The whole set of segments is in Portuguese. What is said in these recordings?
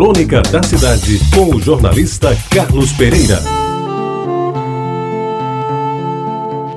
Crônica da Cidade, com o jornalista Carlos Pereira.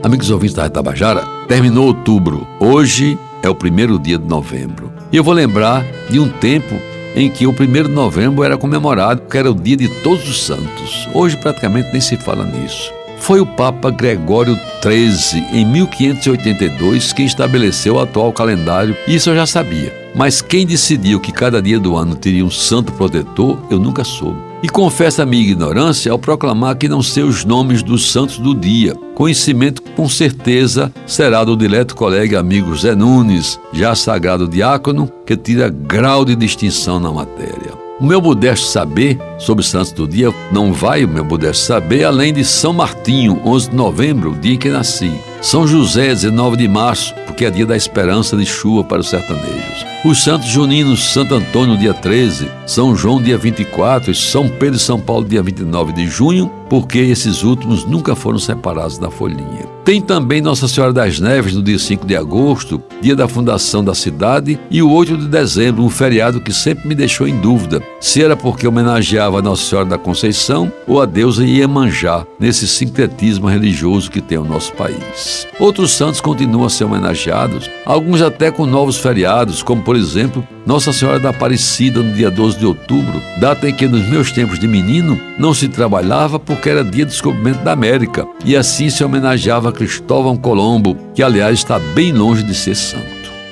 Amigos ouvintes da Tabajara, terminou outubro. Hoje é o primeiro dia de novembro. E eu vou lembrar de um tempo em que o primeiro de novembro era comemorado, que era o dia de todos os santos. Hoje praticamente nem se fala nisso. Foi o Papa Gregório XIII, em 1582, quem estabeleceu o atual calendário. Isso eu já sabia. Mas quem decidiu que cada dia do ano teria um santo protetor, eu nunca soube. E confesso a minha ignorância ao proclamar que não sei os nomes dos santos do dia. Conhecimento com certeza será do dileto colega e amigo Zé Nunes, já sagrado diácono, que tira grau de distinção na matéria. O meu modesto saber sobre Santos do Dia não vai o meu modesto saber além de São Martinho, 11 de novembro, o dia em que nasci. São José, 19 de março, porque é dia da esperança de chuva para os sertanejos. Os santos juninos, Santo Antônio, dia 13, São João, dia 24 e São Pedro e São Paulo, dia 29 de junho, porque esses últimos nunca foram separados da folhinha. Tem também Nossa Senhora das Neves, no dia 5 de agosto, dia da fundação da cidade, e o 8 de dezembro, um feriado que sempre me deixou em dúvida se era porque homenageava a Nossa Senhora da Conceição ou a deusa Iemanjá, nesse sincretismo religioso que tem o nosso país. Outros santos continuam a ser homenageados, alguns até com novos feriados, como por exemplo Nossa Senhora da Aparecida no dia 12 de outubro, data em que nos meus tempos de menino não se trabalhava porque era dia do descobrimento da América, e assim se homenageava Cristóvão Colombo, que aliás está bem longe de ser santo.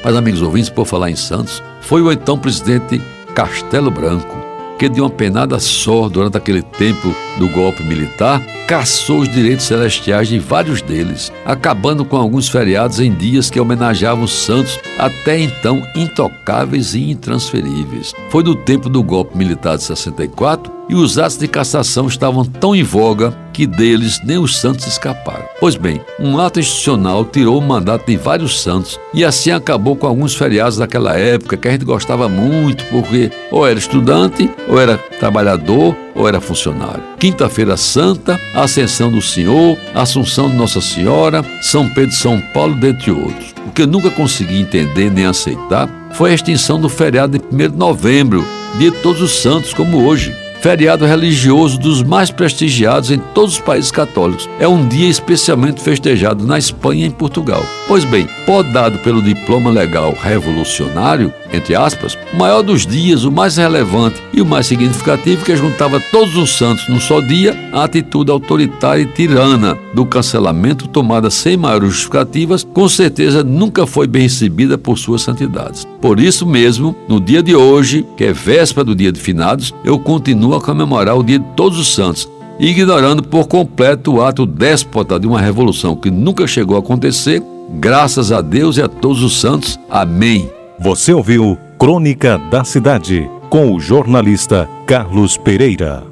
Mas, amigos ouvintes, por falar em santos, foi o então presidente Castelo Branco, que de uma penada só durante aquele tempo do golpe militar, caçou os direitos celestiais de vários deles, acabando com alguns feriados em dias que homenageavam os santos até então intocáveis e intransferíveis. Foi no tempo do golpe militar de 64 e os atos de cassação estavam tão em voga que deles nem os santos escaparam. Pois bem, um ato institucional tirou o mandato de vários santos e assim acabou com alguns feriados daquela época que a gente gostava muito porque ou era estudante, ou era trabalhador, ou era funcionário. Quinta-feira Santa, Ascensão do Senhor, Assunção de Nossa Senhora, São Pedro e São Paulo, dentre outros. O que eu nunca consegui entender nem aceitar foi a extinção do feriado de 1 de novembro, dia de todos os santos, como hoje feriado religioso dos mais prestigiados em todos os países católicos. É um dia especialmente festejado na Espanha e em Portugal. Pois bem, podado pelo diploma legal revolucionário, entre aspas, o maior dos dias, o mais relevante e o mais significativo que juntava todos os santos num só dia, a atitude autoritária e tirana do cancelamento tomada sem maiores justificativas, com certeza nunca foi bem recebida por suas santidades. Por isso mesmo, no dia de hoje, que é véspera do dia de finados, eu continuo a comemorar o dia de todos os santos, ignorando por completo o ato déspota de uma revolução que nunca chegou a acontecer, graças a Deus e a todos os santos. Amém. Você ouviu Crônica da Cidade com o jornalista Carlos Pereira.